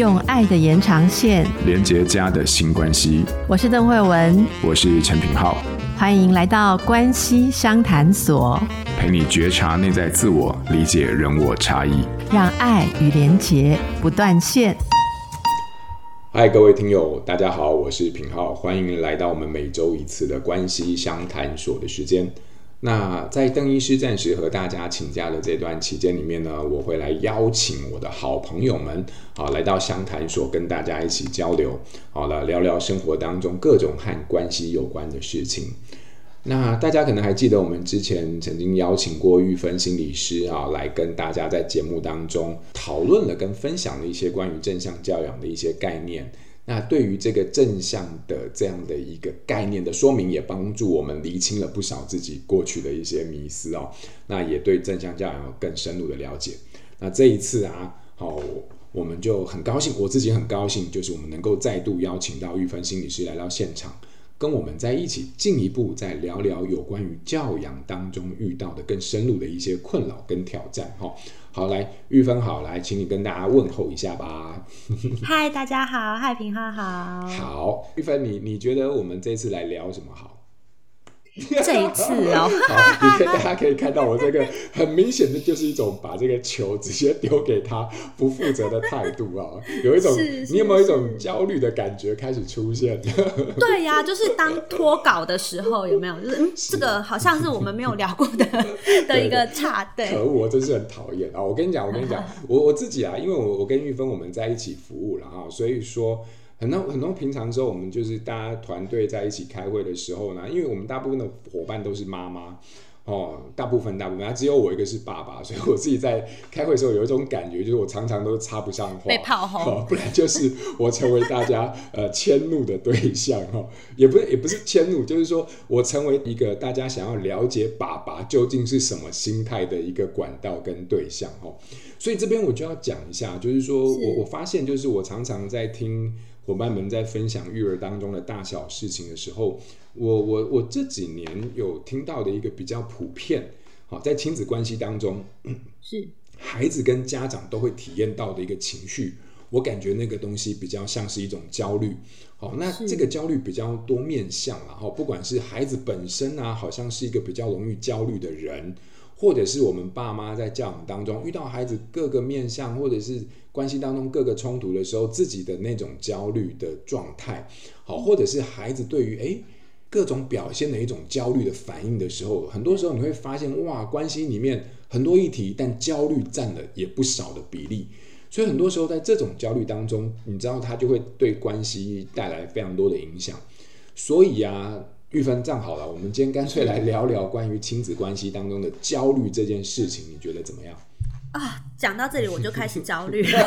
用爱的延长线连接家的新关系。我是邓慧文，我是陈品浩，欢迎来到关系商谈所，陪你觉察内在自我，理解人我差异，让爱与连结不断线。嗨，各位听友，大家好，我是品浩，欢迎来到我们每周一次的关系商谈所的时间。那在邓医师暂时和大家请假的这段期间里面呢，我会来邀请我的好朋友们，好来到相谈所跟大家一起交流，好了聊聊生活当中各种和关系有关的事情。那大家可能还记得我们之前曾经邀请过玉芬心理师啊，来跟大家在节目当中讨论了跟分享了一些关于正向教养的一些概念。那对于这个正向的这样的一个概念的说明，也帮助我们厘清了不少自己过去的一些迷思哦。那也对正向教养有更深入的了解。那这一次啊，好，我们就很高兴，我自己很高兴，就是我们能够再度邀请到玉芬心理师来到现场，跟我们在一起进一步再聊聊有关于教养当中遇到的更深入的一些困扰跟挑战哈。好，来，玉芬好，来，请你跟大家问候一下吧。嗨，大家好，嗨，平浩好。好，玉芬，你你觉得我们这次来聊什么好？这一次哦，好，你可以大家可以看到我这个很明显的就是一种把这个球直接丢给他不负责的态度啊，有一种你有没有一种焦虑的感觉开始出现？对呀、啊，就是当脱稿的时候有没有？就是、嗯、这个好像是我们没有聊过的的一个差对，对，可恶，我真是很讨厌啊！我跟你讲，我跟你讲，我我自己啊，因为我我跟玉芬我们在一起服务了啊，所以说。很多很多平常时候，我们就是大家团队在一起开会的时候呢，因为我们大部分的伙伴都是妈妈哦，大部分大部分，只有我一个是爸爸，所以我自己在开会的时候有一种感觉，就是我常常都插不上话，被炮轰，哦，不然就是我成为大家呃迁怒的对象哈，也不是也不是迁怒，就是说我成为一个大家想要了解爸爸究竟是什么心态的一个管道跟对象哈，所以这边我就要讲一下，就是说我我发现就是我常常在听。伙伴们在分享育儿当中的大小事情的时候，我我我这几年有听到的一个比较普遍，好，在亲子关系当中，是孩子跟家长都会体验到的一个情绪，我感觉那个东西比较像是一种焦虑，好，那这个焦虑比较多面向，然后不管是孩子本身啊，好像是一个比较容易焦虑的人。或者是我们爸妈在教养当中遇到孩子各个面向，或者是关系当中各个冲突的时候，自己的那种焦虑的状态，好，或者是孩子对于诶各种表现的一种焦虑的反应的时候，很多时候你会发现，哇，关系里面很多议题，但焦虑占了也不少的比例，所以很多时候在这种焦虑当中，你知道它就会对关系带来非常多的影响，所以啊。玉芬，这样好了，我们今天干脆来聊聊关于亲子关系当中的焦虑这件事情，你觉得怎么样？啊，讲到这里 我就开始焦虑了。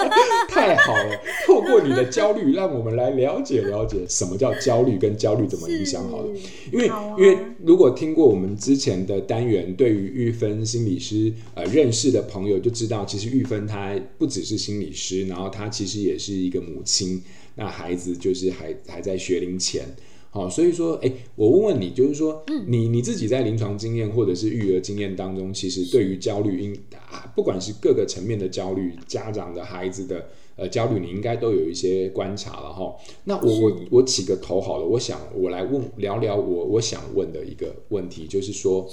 太好了，透过你的焦虑，让我们来了解了解什么叫焦虑，跟焦虑怎么影响。好了，因为、啊、因为如果听过我们之前的单元，对于玉芬心理师呃认识的朋友就知道，其实玉芬她不只是心理师，然后她其实也是一个母亲，那孩子就是还还在学龄前。好，所以说，哎，我问问你，就是说，你你自己在临床经验或者是育儿经验当中，其实对于焦虑，应啊，不管是各个层面的焦虑，家长的孩子的呃焦虑，你应该都有一些观察了哈。那我我我起个头好了，我想我来问聊聊我我想问的一个问题，就是说，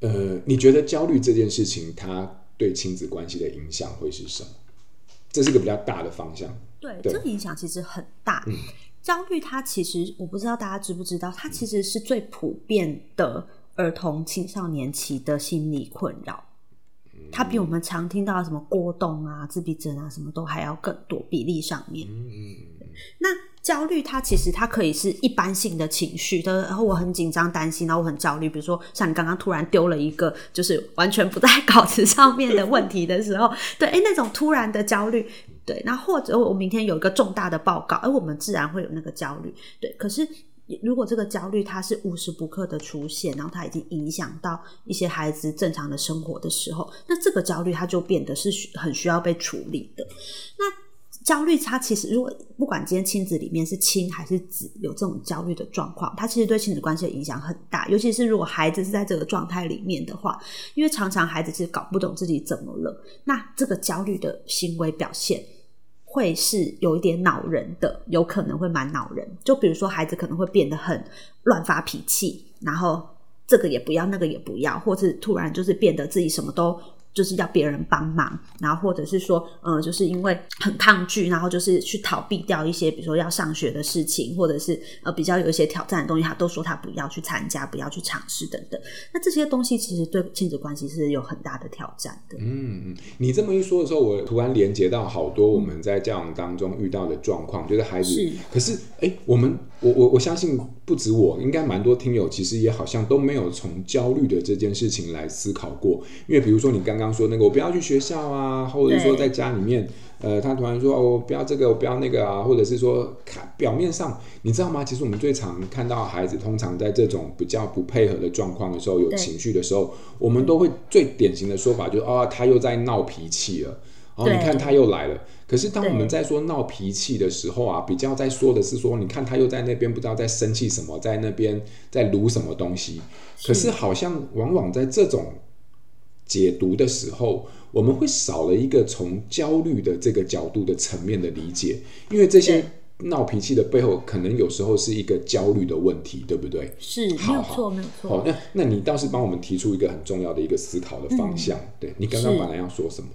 呃，你觉得焦虑这件事情，它对亲子关系的影响会是什么？这是个比较大的方向。对，对这个影响其实很大。嗯焦虑，它其实我不知道大家知不知道，它其实是最普遍的儿童青少年期的心理困扰。它比我们常听到的什么过动啊、自闭症啊，什么都还要更多比例上面。嗯那焦虑，它其实它可以是一般性的情绪的，然后我很紧张、担心，然后我很焦虑。比如说，像你刚刚突然丢了一个就是完全不在 稿子上面的问题的时候，对，诶，那种突然的焦虑。对，那或者我明天有一个重大的报告，而我们自然会有那个焦虑。对，可是如果这个焦虑它是无时不刻的出现，然后它已经影响到一些孩子正常的生活的时候，那这个焦虑它就变得是很需要被处理的。那焦虑，它其实如果不管今天亲子里面是亲还是子有这种焦虑的状况，它其实对亲子关系的影响很大。尤其是如果孩子是在这个状态里面的话，因为常常孩子其实搞不懂自己怎么了，那这个焦虑的行为表现会是有一点恼人的，有可能会蛮恼人。就比如说孩子可能会变得很乱发脾气，然后这个也不要，那个也不要，或是突然就是变得自己什么都。就是要别人帮忙，然后或者是说，呃，就是因为很抗拒，然后就是去逃避掉一些，比如说要上学的事情，或者是呃比较有一些挑战的东西，他都说他不要去参加，不要去尝试等等。那这些东西其实对亲子关系是有很大的挑战的。嗯，你这么一说的时候，我突然连接到好多我们在教养当中遇到的状况，就是孩子，是可是哎，我们我我我相信不止我，应该蛮多听友其实也好像都没有从焦虑的这件事情来思考过，因为比如说你刚刚。说那个，我不要去学校啊，或者说在家里面，呃，他突然说哦，我不要这个，我不要那个啊，或者是说看表面上，你知道吗？其实我们最常看到孩子，通常在这种比较不配合的状况的时候，有情绪的时候，我们都会最典型的说法就是哦，他又在闹脾气了，哦，你看他又来了。可是当我们在说闹脾气的时候啊，比较在说的是说，你看他又在那边不知道在生气什么，在那边在撸什么东西。可是好像往往在这种。解读的时候，我们会少了一个从焦虑的这个角度的层面的理解，因为这些闹脾气的背后，可能有时候是一个焦虑的问题，对不对？是，没有错，没有错。好，那那你倒是帮我们提出一个很重要的一个思考的方向。嗯、对，你刚刚本来要说什么？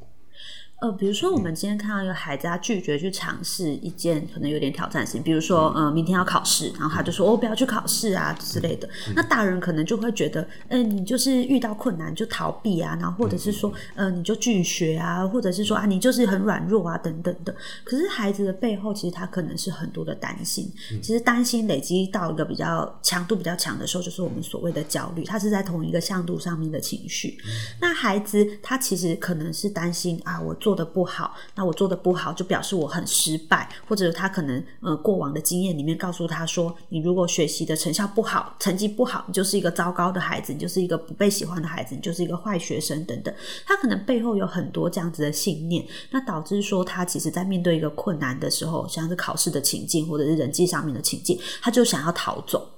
呃，比如说我们今天看到一个孩子，他拒绝去尝试一件可能有点挑战性，比如说，呃，明天要考试，然后他就说，我、哦、不要去考试啊之类的。那大人可能就会觉得，嗯、呃，你就是遇到困难就逃避啊，然后或者是说，呃，你就拒学啊，或者是说啊，你就是很软弱啊等等的。可是孩子的背后，其实他可能是很多的担心。其实担心累积到一个比较强度比较强的时候，就是我们所谓的焦虑，他是在同一个向度上面的情绪。那孩子他其实可能是担心啊，我做的不好，那我做的不好就表示我很失败，或者他可能呃过往的经验里面告诉他说，你如果学习的成效不好，成绩不好，你就是一个糟糕的孩子，你就是一个不被喜欢的孩子，你就是一个坏学生等等。他可能背后有很多这样子的信念，那导致说他其实在面对一个困难的时候，像是考试的情境或者是人际上面的情境，他就想要逃走。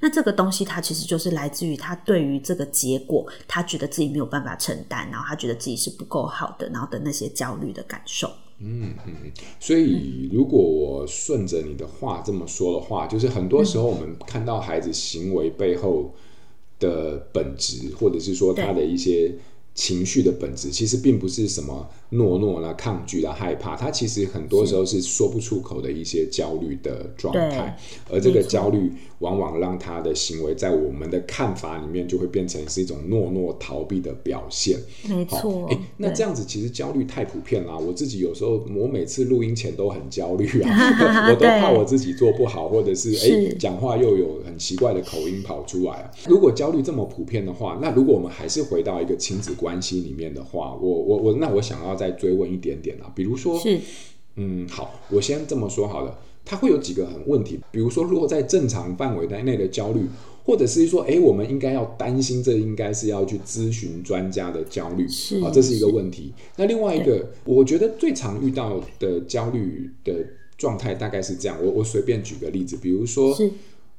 那这个东西，它其实就是来自于他对于这个结果，他觉得自己没有办法承担，然后他觉得自己是不够好的，然后的那些焦虑的感受。嗯嗯，所以如果我顺着你的话这么说的话，就是很多时候我们看到孩子行为背后的本质，或者是说他的一些。情绪的本质其实并不是什么懦弱啦、抗拒啦、害怕，他其实很多时候是说不出口的一些焦虑的状态，而这个焦虑往往让他的行为在我们的看法里面就会变成是一种懦弱逃避的表现。没错，哎，那这样子其实焦虑太普遍啦。我自己有时候我每次录音前都很焦虑啊，我都怕我自己做不好，或者是哎讲话又有很奇怪的口音跑出来啊。如果焦虑这么普遍的话，那如果我们还是回到一个亲子关系里面的话，我我我，那我想要再追问一点点啊，比如说，是，嗯，好，我先这么说好了，它会有几个很问题，比如说，如果在正常范围内的焦虑，或者是说，哎，我们应该要担心，这应该是要去咨询专家的焦虑，是啊，这是一个问题。那另外一个，我觉得最常遇到的焦虑的状态大概是这样，我我随便举个例子，比如说。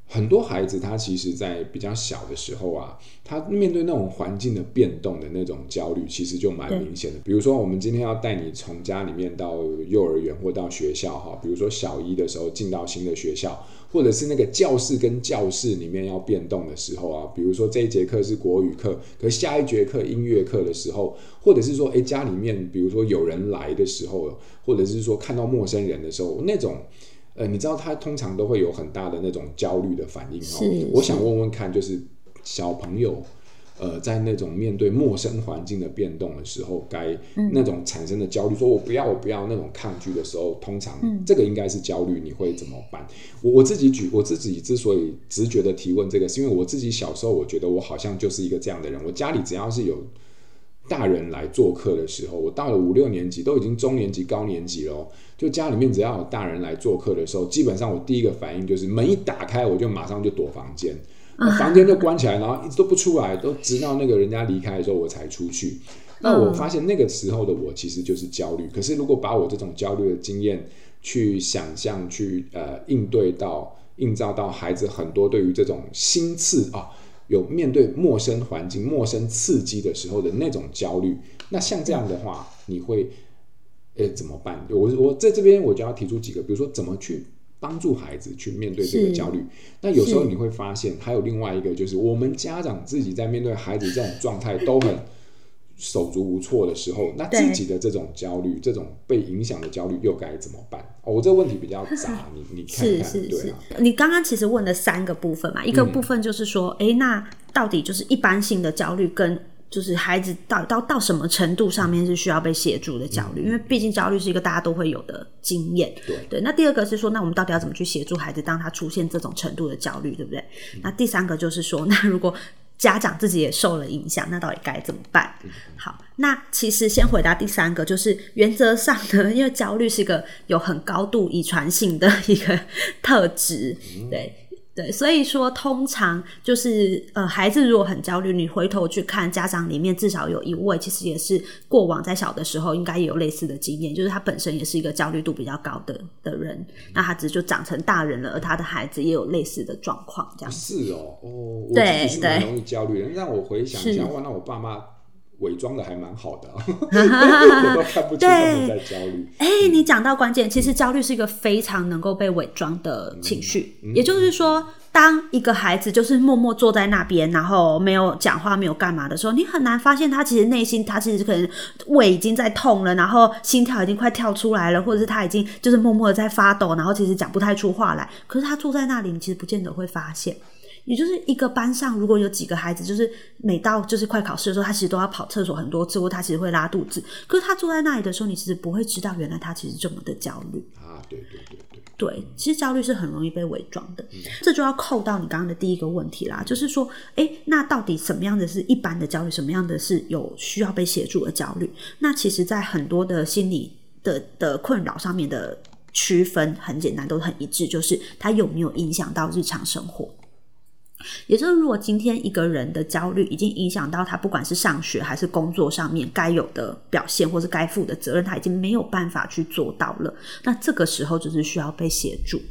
很多孩子他其实，在比较小的时候啊，他面对那种环境的变动的那种焦虑，其实就蛮明显的。比如说，我们今天要带你从家里面到幼儿园或到学校哈，比如说小一的时候进到新的学校，或者是那个教室跟教室里面要变动的时候啊，比如说这一节课是国语课，可下一节课音乐课的时候，或者是说，诶，家里面比如说有人来的时候，或者是说看到陌生人的时候，那种。呃，你知道他通常都会有很大的那种焦虑的反应哦。我想问问看，就是小朋友，呃，在那种面对陌生环境的变动的时候，该那种产生的焦虑，说我不要，我不要那种抗拒的时候，通常这个应该是焦虑，你会怎么办？我我自己举我自己之所以直觉的提问这个，是因为我自己小时候，我觉得我好像就是一个这样的人。我家里只要是有大人来做客的时候，我到了五六年级，都已经中年级、高年级了。就家里面只要有大人来做客的时候，基本上我第一个反应就是门一打开，我就马上就躲房间，房间就关起来，然后一直都不出来，都直到那个人家离开的时候我才出去。那我发现那个时候的我其实就是焦虑。可是如果把我这种焦虑的经验去想象、去呃应对到、映照到孩子很多对于这种新刺啊，有面对陌生环境、陌生刺激的时候的那种焦虑，那像这样的话，你会呃怎么办？我我在这边我就要提出几个，比如说怎么去。帮助孩子去面对这个焦虑，那有时候你会发现，还有另外一个，就是我们家长自己在面对孩子这种状态都很手足无措的时候，那自己的这种焦虑、这种被影响的焦虑又该怎么办？哦，我这个问题比较杂，你你看看，是是是对啊。你刚刚其实问了三个部分嘛，一个部分就是说，哎、嗯，那到底就是一般性的焦虑跟。就是孩子到到到什么程度上面是需要被协助的焦虑，嗯、因为毕竟焦虑是一个大家都会有的经验。对对，那第二个是说，那我们到底要怎么去协助孩子，当他出现这种程度的焦虑，对不对？嗯、那第三个就是说，那如果家长自己也受了影响，那到底该怎么办？嗯、好，那其实先回答第三个，就是原则上呢，因为焦虑是一个有很高度遗传性的一个特质，嗯、对。对，所以说通常就是呃，孩子如果很焦虑，你回头去看家长里面，至少有一位其实也是过往在小的时候应该也有类似的经验，就是他本身也是一个焦虑度比较高的的人，那他只是就长成大人了，而他的孩子也有类似的状况，这样是哦，哦，我自己是蛮容易焦虑的，让我回想一下，哇，那我爸妈。伪装的还蛮好的，我都看不出他们在焦虑。哎、欸，你讲到关键，其实焦虑是一个非常能够被伪装的情绪。也就是说，当一个孩子就是默默坐在那边，然后没有讲话、没有干嘛的时候，你很难发现他其实内心，他其实可能胃已经在痛了，然后心跳已经快跳出来了，或者是他已经就是默默的在发抖，然后其实讲不太出话来。可是他坐在那里，你其实不见得会发现。也就是一个班上，如果有几个孩子，就是每到就是快考试的时候，他其实都要跑厕所很多次，或他其实会拉肚子。可是他坐在那里的时候，你其实不会知道，原来他其实这么的焦虑啊！对对对对，对，其实焦虑是很容易被伪装的。嗯、这就要扣到你刚刚的第一个问题啦，就是说，哎，那到底什么样的是一般的焦虑，什么样的是有需要被协助的焦虑？那其实，在很多的心理的的困扰上面的区分很简单，都很一致，就是他有没有影响到日常生活。也就是，如果今天一个人的焦虑已经影响到他，不管是上学还是工作上面该有的表现，或是该负的责任，他已经没有办法去做到了，那这个时候就是需要被协助。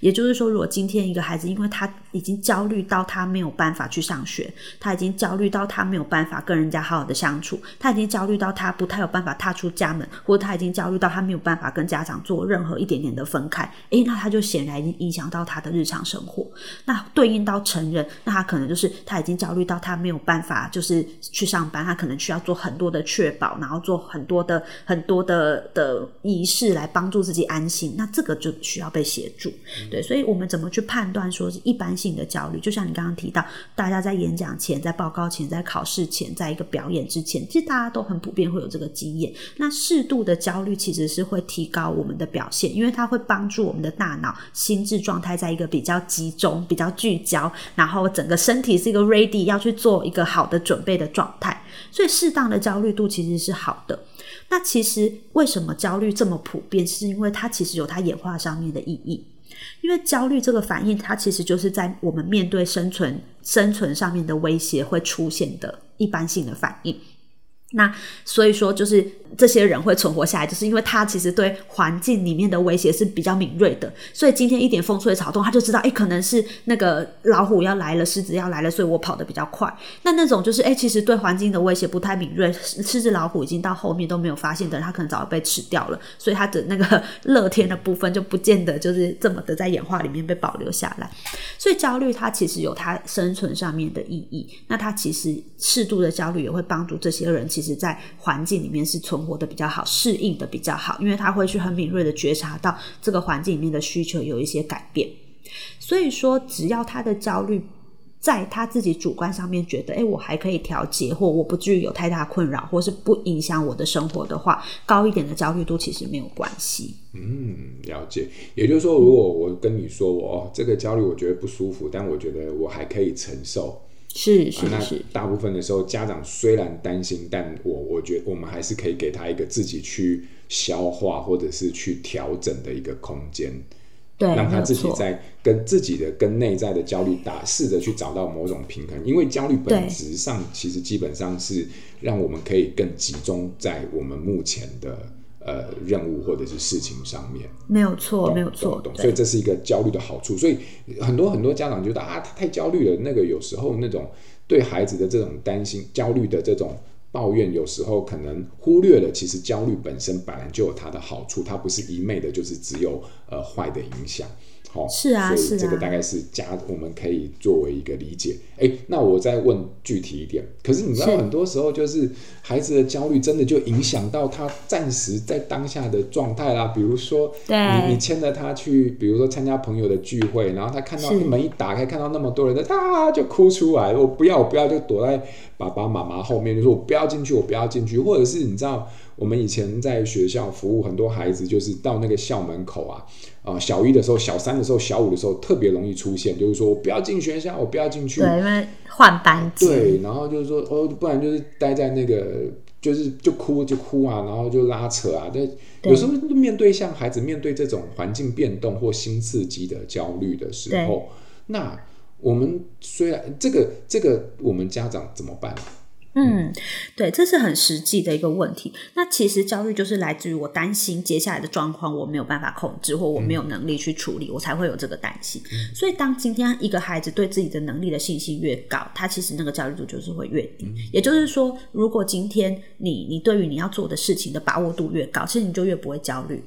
也就是说，如果今天一个孩子，因为他已经焦虑到他没有办法去上学，他已经焦虑到他没有办法跟人家好好的相处，他已经焦虑到他不太有办法踏出家门，或者他已经焦虑到他没有办法跟家长做任何一点点的分开，诶，那他就显然已经影响到他的日常生活。那对应到成人，那他可能就是他已经焦虑到他没有办法就是去上班，他可能需要做很多的确保，然后做很多的很多的的仪式来帮助自己安心，那这个就需要被协助。对，所以我们怎么去判断说是一般性的焦虑？就像你刚刚提到，大家在演讲前、在报告前、在考试前、在一个表演之前，其实大家都很普遍会有这个经验。那适度的焦虑其实是会提高我们的表现，因为它会帮助我们的大脑心智状态在一个比较集中、比较聚焦，然后整个身体是一个 ready 要去做一个好的准备的状态。所以适当的焦虑度其实是好的。那其实为什么焦虑这么普遍？是因为它其实有它演化上面的意义。因为焦虑这个反应，它其实就是在我们面对生存、生存上面的威胁会出现的一般性的反应。那所以说，就是这些人会存活下来，就是因为他其实对环境里面的威胁是比较敏锐的。所以今天一点风吹草动，他就知道，哎，可能是那个老虎要来了，狮子要来了，所以我跑得比较快。那那种就是，哎，其实对环境的威胁不太敏锐，狮子、老虎已经到后面都没有发现的，他可能早就被吃掉了。所以他的那个乐天的部分就不见得就是这么的在演化里面被保留下来。所以焦虑它其实有它生存上面的意义。那它其实适度的焦虑也会帮助这些人。其实，在环境里面是存活的比较好，适应的比较好，因为他会去很敏锐的觉察到这个环境里面的需求有一些改变。所以说，只要他的焦虑在他自己主观上面觉得，诶，我还可以调节，或我不至于有太大困扰，或是不影响我的生活的话，高一点的焦虑度其实没有关系。嗯，了解。也就是说，如果我跟你说，我哦，这个焦虑我觉得不舒服，但我觉得我还可以承受。是是是，那大部分的时候，家长虽然担心，但我我觉得我们还是可以给他一个自己去消化或者是去调整的一个空间。对，让他自己在跟自己的跟内在的焦虑打，试着去找到某种平衡。因为焦虑本质上其实基本上是让我们可以更集中在我们目前的呃任务或者是事情上面。没有错，没有错。所以这是一个焦虑的好处。所以很多很多家长觉得啊，他太焦虑了。那个有时候那种对孩子的这种担心、焦虑的这种。抱怨有时候可能忽略了，其实焦虑本身本来就有它的好处，它不是一昧的，就是只有呃坏的影响。好，是啊，所以这个大概是家我们可以作为一个理解。哎，那我再问具体一点，可是你知道很多时候就是孩子的焦虑真的就影响到他暂时在当下的状态啦。比如说，你你牵着他去，比如说参加朋友的聚会，然后他看到门一打开，看到那么多人，他就哭出来，我不要，我不要，就躲在爸爸妈妈后面，就说我不要进去，我不要进去，或者是你知道。我们以前在学校服务很多孩子，就是到那个校门口啊，啊、呃，小一的时候、小三的时候、小五的时候，特别容易出现，就是说我不要进学校，我不要进去。对，因为换班级。对，然后就是说，哦，不然就是待在那个，就是就哭就哭啊，然后就拉扯啊。但，有时候面对像孩子面对这种环境变动或新刺激的焦虑的时候，那我们虽然这个这个，我们家长怎么办？嗯，对，这是很实际的一个问题。那其实焦虑就是来自于我担心接下来的状况我没有办法控制，或我没有能力去处理，我才会有这个担心。所以，当今天一个孩子对自己的能力的信心越高，他其实那个焦虑度就是会越低。也就是说，如果今天你你对于你要做的事情的把握度越高，其实你就越不会焦虑。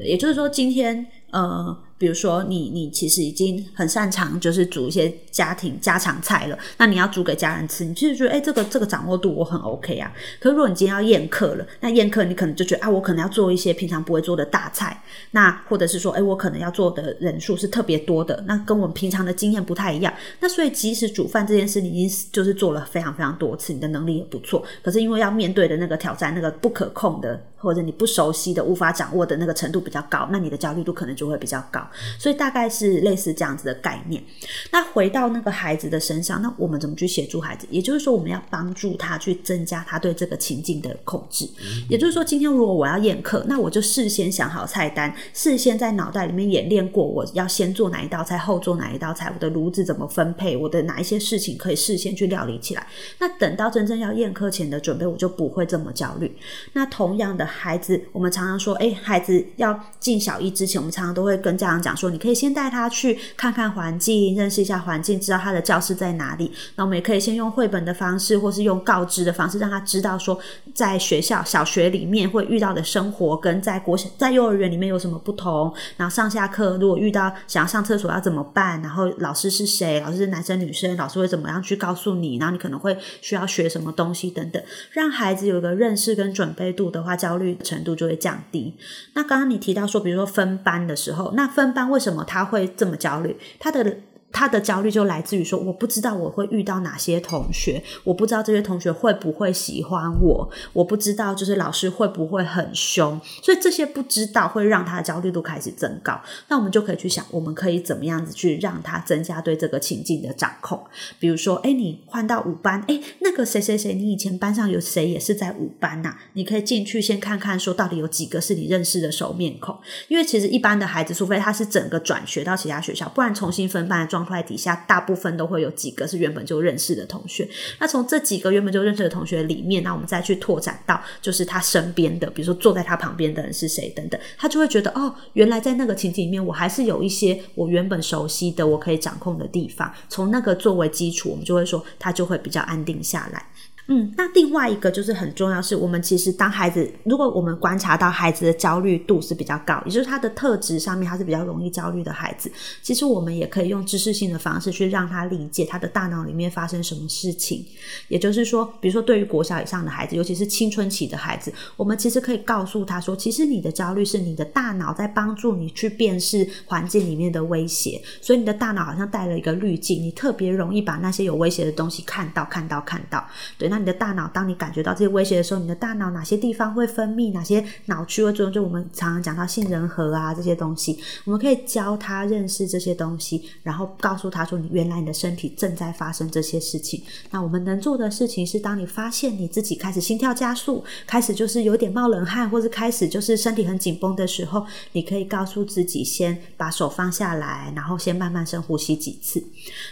也就是说，今天呃。比如说你，你其实已经很擅长，就是煮一些家庭家常菜了。那你要煮给家人吃，你其实觉得，哎、这个这个掌握度我很 OK 啊。可是如果你今天要宴客了，那宴客你可能就觉得，啊，我可能要做一些平常不会做的大菜。那或者是说，哎、我可能要做的人数是特别多的，那跟我们平常的经验不太一样。那所以，即使煮饭这件事，你已经就是做了非常非常多次，你的能力也不错。可是因为要面对的那个挑战，那个不可控的，或者你不熟悉的、无法掌握的那个程度比较高，那你的焦虑度可能就会比较高。所以大概是类似这样子的概念。那回到那个孩子的身上，那我们怎么去协助孩子？也就是说，我们要帮助他去增加他对这个情境的控制。也就是说，今天如果我要宴客，那我就事先想好菜单，事先在脑袋里面演练过，我要先做哪一道菜，后做哪一道菜，我的炉子怎么分配，我的哪一些事情可以事先去料理起来。那等到真正要宴客前的准备，我就不会这么焦虑。那同样的孩子，我们常常说，诶，孩子要进小一之前，我们常常都会跟家长讲说，你。可以先带他去看看环境，认识一下环境，知道他的教室在哪里。那我们也可以先用绘本的方式，或是用告知的方式，让他知道说，在学校小学里面会遇到的生活，跟在国、在幼儿园里面有什么不同。然后上下课如果遇到想要上厕所要怎么办？然后老师是谁？老师是男生女生？老师会怎么样去告诉你？然后你可能会需要学什么东西等等，让孩子有一个认识跟准备度的话，焦虑程度就会降低。那刚刚你提到说，比如说分班的时候，那分分班为什么？他会这么焦虑，他的。他的焦虑就来自于说，我不知道我会遇到哪些同学，我不知道这些同学会不会喜欢我，我不知道就是老师会不会很凶，所以这些不知道会让他的焦虑度开始增高。那我们就可以去想，我们可以怎么样子去让他增加对这个情境的掌控？比如说，哎，你换到五班，哎，那个谁谁谁，你以前班上有谁也是在五班呐？你可以进去先看看，说到底有几个是你认识的熟面孔？因为其实一般的孩子，除非他是整个转学到其他学校，不然重新分班的状。块底下大部分都会有几个是原本就认识的同学，那从这几个原本就认识的同学里面，那我们再去拓展到就是他身边的，比如说坐在他旁边的人是谁等等，他就会觉得哦，原来在那个情景里面，我还是有一些我原本熟悉的，我可以掌控的地方，从那个作为基础，我们就会说他就会比较安定下来。嗯，那另外一个就是很重要，是我们其实当孩子，如果我们观察到孩子的焦虑度是比较高，也就是他的特质上面他是比较容易焦虑的孩子，其实我们也可以用知识性的方式去让他理解他的大脑里面发生什么事情。也就是说，比如说对于国小以上的孩子，尤其是青春期的孩子，我们其实可以告诉他说，其实你的焦虑是你的大脑在帮助你去辨识环境里面的威胁，所以你的大脑好像带了一个滤镜，你特别容易把那些有威胁的东西看到、看到、看到。对，那你的大脑当你感觉到这些威胁的时候，你的大脑哪些地方会分泌哪些脑区会作用？就我们常常讲到杏仁核啊这些东西，我们可以教他认识这些东西，然后告诉他说，你原来你的身体正在发生这些事情。那我们能做的事情是，当你发现你自己开始心跳加速，开始就是有点冒冷汗，或者开始就是身体很紧绷的时候，你可以告诉自己先把手放下来，然后先慢慢深呼吸几次。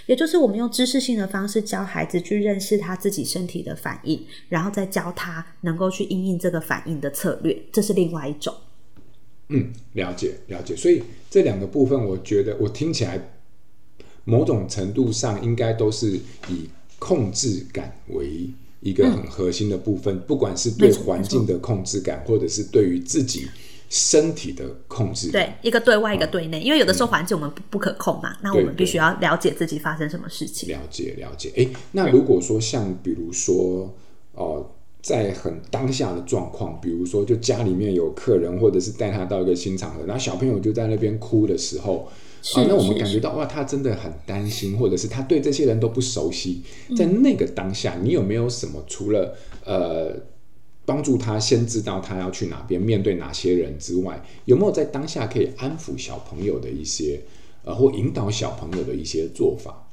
也就是我们用知识性的方式教孩子去认识他自己身体的反应，然后再教他能够去应应这个反应的策略，这是另外一种。嗯，了解了解。所以这两个部分，我觉得我听起来某种程度上应该都是以控制感为一个很核心的部分，嗯、不管是对环境的控制感，或者是对于自己。身体的控制，对，一个对外，一个对内，因为有的时候环境我们不不可控嘛，那我们必须要了解自己发生什么事情。了解了解，哎，那如果说像比如说哦，在很当下的状况，比如说就家里面有客人，或者是带他到一个新场合，然后小朋友就在那边哭的时候，啊，那我们感觉到哇，他真的很担心，或者是他对这些人都不熟悉，在那个当下，你有没有什么除了呃？帮助他先知道他要去哪边，面对哪些人之外，有没有在当下可以安抚小朋友的一些，呃，或引导小朋友的一些做法？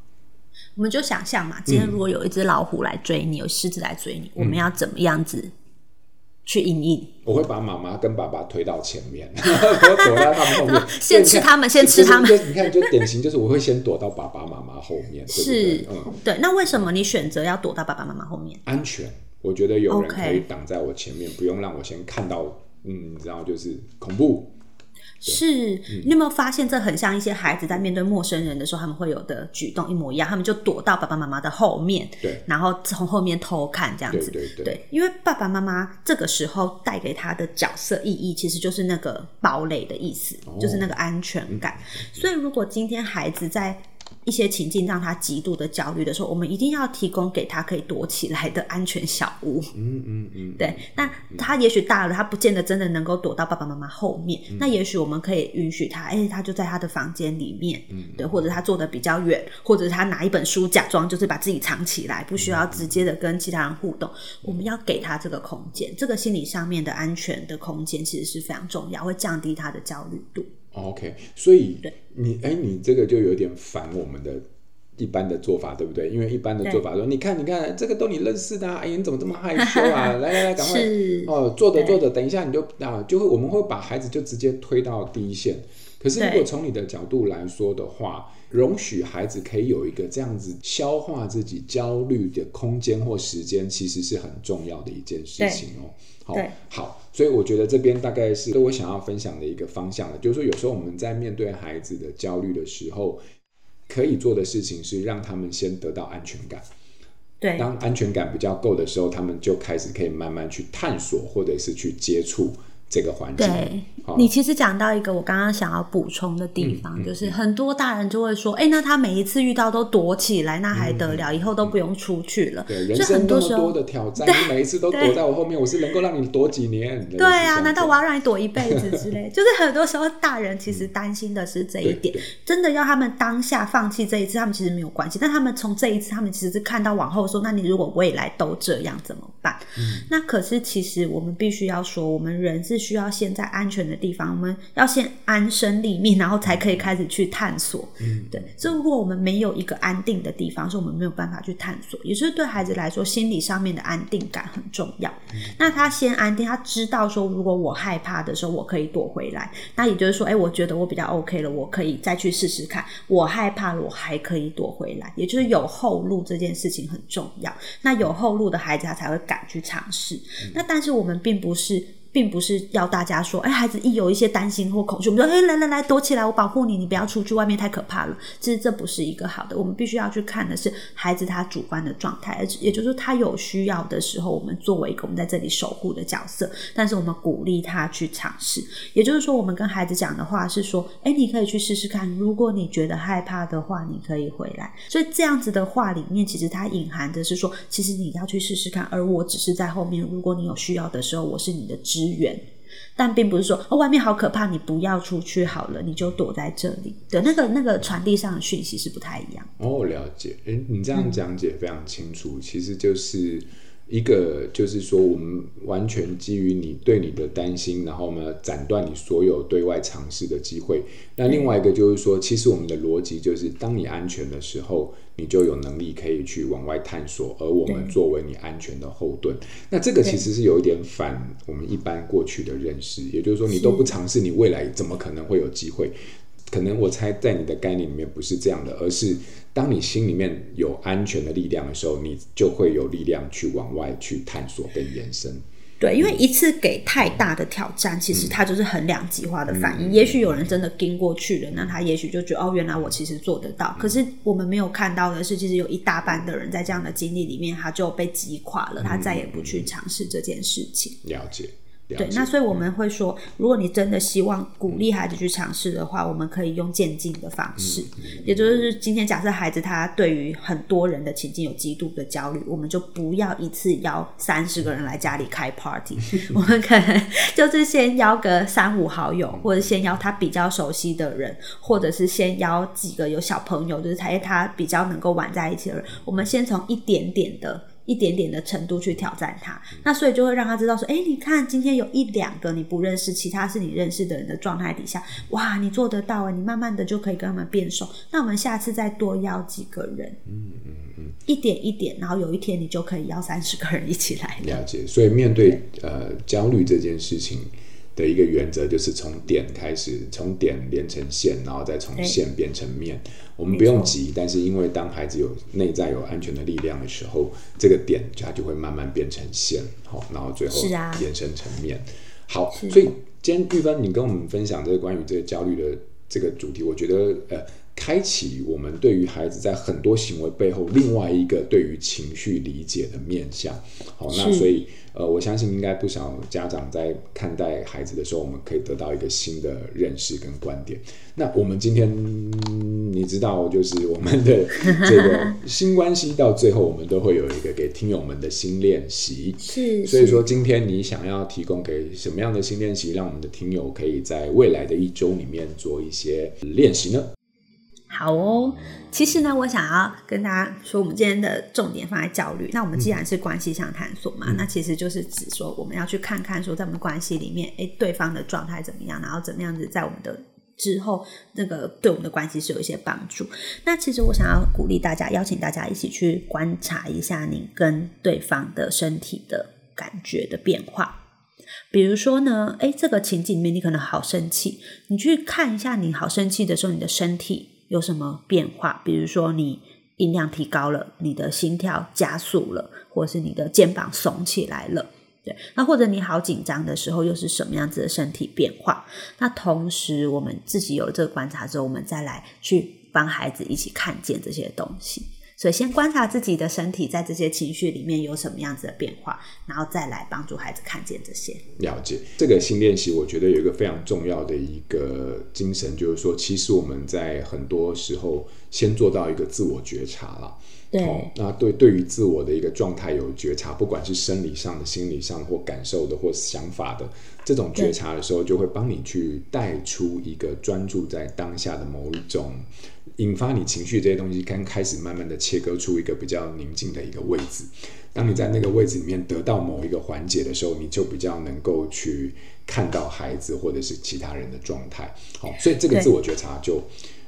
我们就想象嘛，今天如果有一只老虎来追你，嗯、有狮子来追你，我们要怎么样子去应应？我会把妈妈跟爸爸推到前面，我躲在他们后面，先吃他们，先吃他们。你看，就典型就是我会先躲到爸爸妈妈后面，是，对对嗯，对。那为什么你选择要躲到爸爸妈妈后面？安全。我觉得有人可以挡在我前面，不用让我先看到。嗯，你知道，就是恐怖。是，你有没有发现这很像一些孩子在面对陌生人的时候，他们会有的举动一模一样？他们就躲到爸爸妈妈的后面，对，然后从后面偷看这样子。对对对，因为爸爸妈妈这个时候带给他的角色意义，其实就是那个堡垒的意思，就是那个安全感。所以，如果今天孩子在一些情境让他极度的焦虑的时候，我们一定要提供给他可以躲起来的安全小屋。嗯嗯嗯，对。那他也许大了，他不见得真的能够躲到爸爸妈妈后面。嗯、那也许我们可以允许他，哎、欸，他就在他的房间里面，嗯，对，或者他坐的比较远，或者是他拿一本书假装就是把自己藏起来，不需要直接的跟其他人互动。嗯、我们要给他这个空间，这个心理上面的安全的空间其实是非常重要，会降低他的焦虑度。OK，所以你哎，你这个就有点反我们的一般的做法，对不对？因为一般的做法说，你看，你看，这个都你认识的啊，哎，你怎么这么害羞啊？来来来，赶快哦，坐着坐着，等一下你就啊，就会我们会把孩子就直接推到第一线。可是如果从你的角度来说的话，容许孩子可以有一个这样子消化自己焦虑的空间或时间，其实是很重要的一件事情哦。好，好。所以我觉得这边大概是我想要分享的一个方向了，就是说有时候我们在面对孩子的焦虑的时候，可以做的事情是让他们先得到安全感。对，当安全感比较够的时候，他们就开始可以慢慢去探索，或者是去接触。这个环境，对，你其实讲到一个我刚刚想要补充的地方，就是很多大人就会说，哎，那他每一次遇到都躲起来，那还得了？以后都不用出去了。对，人生那么多的挑战，你每一次都躲在我后面，我是能够让你躲几年？对啊，难道我要让你躲一辈子之类？就是很多时候大人其实担心的是这一点，真的要他们当下放弃这一次，他们其实没有关系。但他们从这一次，他们其实是看到往后说，那你如果未来都这样怎么办？那可是其实我们必须要说，我们人是。需要先在安全的地方，我们要先安身立命，然后才可以开始去探索。嗯，对。所以如果我们没有一个安定的地方，是我们没有办法去探索。也就是对孩子来说，心理上面的安定感很重要。嗯，那他先安定，他知道说，如果我害怕的时候，我可以躲回来。那也就是说，哎，我觉得我比较 OK 了，我可以再去试试看。我害怕了，我还可以躲回来。也就是有后路这件事情很重要。那有后路的孩子，他才会敢去尝试。嗯，那但是我们并不是。并不是要大家说，哎，孩子一有一些担心或恐惧，我们说，哎，来来来，躲起来，我保护你，你不要出去，外面太可怕了。其实这不是一个好的，我们必须要去看的是孩子他主观的状态，而也就是，他有需要的时候，我们作为一个我们在这里守护的角色，但是我们鼓励他去尝试。也就是说，我们跟孩子讲的话是说，哎，你可以去试试看，如果你觉得害怕的话，你可以回来。所以这样子的话里面，其实它隐含的是说，其实你要去试试看，而我只是在后面，如果你有需要的时候，我是你的支源。但并不是说哦，外面好可怕，你不要出去好了，你就躲在这里。的，那个那个传递上的讯息是不太一样。哦，了解。诶，你这样讲解非常清楚，其实就是。一个就是说，我们完全基于你对你的担心，然后呢，斩断你所有对外尝试的机会。那另外一个就是说，其实我们的逻辑就是，当你安全的时候，你就有能力可以去往外探索，而我们作为你安全的后盾。那这个其实是有一点反我们一般过去的认识，也就是说，你都不尝试，你未来怎么可能会有机会？可能我猜在你的概念里面不是这样的，而是当你心里面有安全的力量的时候，你就会有力量去往外去探索跟延伸。对，因为一次给太大的挑战，其实它就是很两极化的反应。嗯、也许有人真的跟过去了，那他也许就觉得哦，原来我其实做得到。可是我们没有看到的是，其实有一大半的人在这样的经历里面，他就被击垮了，他再也不去尝试这件事情。了解。对，那所以我们会说，如果你真的希望鼓励孩子去尝试的话，我们可以用渐进的方式，也就是今天假设孩子他对于很多人的情境有极度的焦虑，我们就不要一次邀三十个人来家里开 party，我们可能就是先邀个三五好友，或者先邀他比较熟悉的人，或者是先邀几个有小朋友，就是他他比较能够玩在一起的人，我们先从一点点的。一点点的程度去挑战他，那所以就会让他知道说，哎，你看今天有一两个你不认识，其他是你认识的人的状态底下，哇，你做得到啊，你慢慢的就可以跟他们变熟。那我们下次再多邀几个人，嗯嗯嗯，一点一点，然后有一天你就可以邀三十个人一起来。了解，所以面对呃焦虑这件事情。的一个原则就是从点开始，从点连成线，然后再从线变成面。我们不用急，但是因为当孩子有内在有安全的力量的时候，这个点它就会慢慢变成线，好，然后最后延伸成面。好，所以今天玉芬，你跟我们分享这个关于这个焦虑的这个主题，我觉得呃，开启我们对于孩子在很多行为背后另外一个对于情绪理解的面向。好，那所以。呃，我相信应该不少家长在看待孩子的时候，我们可以得到一个新的认识跟观点。那我们今天你知道，就是我们的 这个 新关系到最后，我们都会有一个给听友们的新练习。是，所以说今天你想要提供给什么样的新练习，让我们的听友可以在未来的一周里面做一些练习呢？好哦，其实呢，我想要跟大家说，我们今天的重点放在焦虑。那我们既然是关系上探索嘛，嗯、那其实就是指说，我们要去看看说，在我们关系里面，哎，对方的状态怎么样，然后怎么样子在我们的之后，那个对我们的关系是有一些帮助。那其实我想要鼓励大家，邀请大家一起去观察一下你跟对方的身体的感觉的变化。比如说呢，诶，这个情景里面你可能好生气，你去看一下，你好生气的时候，你的身体。有什么变化？比如说你音量提高了，你的心跳加速了，或是你的肩膀耸起来了，对。那或者你好紧张的时候，又是什么样子的身体变化？那同时我们自己有这个观察之后，我们再来去帮孩子一起看见这些东西。所以先观察自己的身体在这些情绪里面有什么样子的变化，然后再来帮助孩子看见这些。了解这个新练习，我觉得有一个非常重要的一个精神，就是说，其实我们在很多时候先做到一个自我觉察了。对，哦，那对对于自我的一个状态有觉察，不管是生理上的、心理上或感受的或想法的这种觉察的时候，就会帮你去带出一个专注在当下的某一种。引发你情绪这些东西，刚开始慢慢的切割出一个比较宁静的一个位置。当你在那个位置里面得到某一个缓解的时候，你就比较能够去看到孩子或者是其他人的状态。好，所以这个自我觉察就。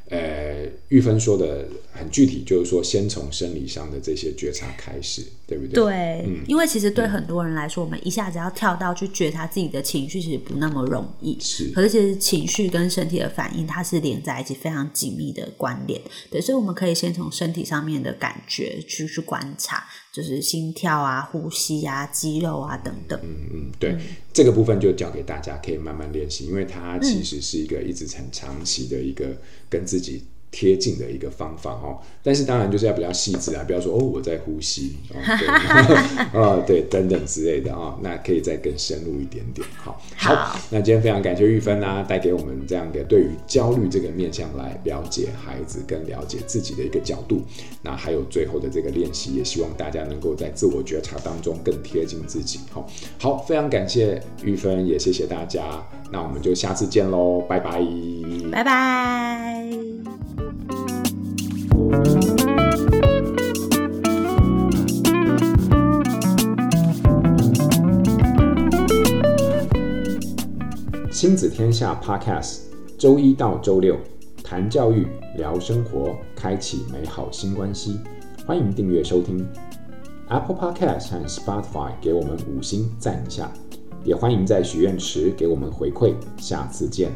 呃，玉芬说的很具体，就是说，先从生理上的这些觉察开始，对不对？对，嗯，因为其实对很多人来说，嗯，我们一下子要跳到去觉察自己的情绪，其实不那么容易。是，可是其实情绪跟身体的反应，它是连在一起非常紧密的关联。对，所以我们可以先从身体上面的感觉去去观察。就是心跳啊、呼吸啊、肌肉啊等等。嗯嗯，对嗯，这个部分就交给大家，可以慢慢练习，因为它其实是一个一直很长期的一个跟自己贴近的一个方法哦，但是当然就是要比较细致啊，不要说哦我在呼吸哦，对，哦对等等之类的啊、哦，那可以再更深入一点点。好，好，那今天非常感谢玉芬啊，带给我们这样的对于焦虑这个面向来了解孩子跟了解自己的一个角度。那还有最后的这个练习，也希望大家能够在自我觉察当中更贴近自己。好，好，非常感谢玉芬，也谢谢大家。那我们就下次见喽，拜拜，拜拜。亲子天下 Podcast，周一到周六谈教育、聊生活，开启美好新关系。欢迎订阅收听 Apple Podcast 和 Spotify，给我们五星赞一下，也欢迎在许愿池给我们回馈。下次见。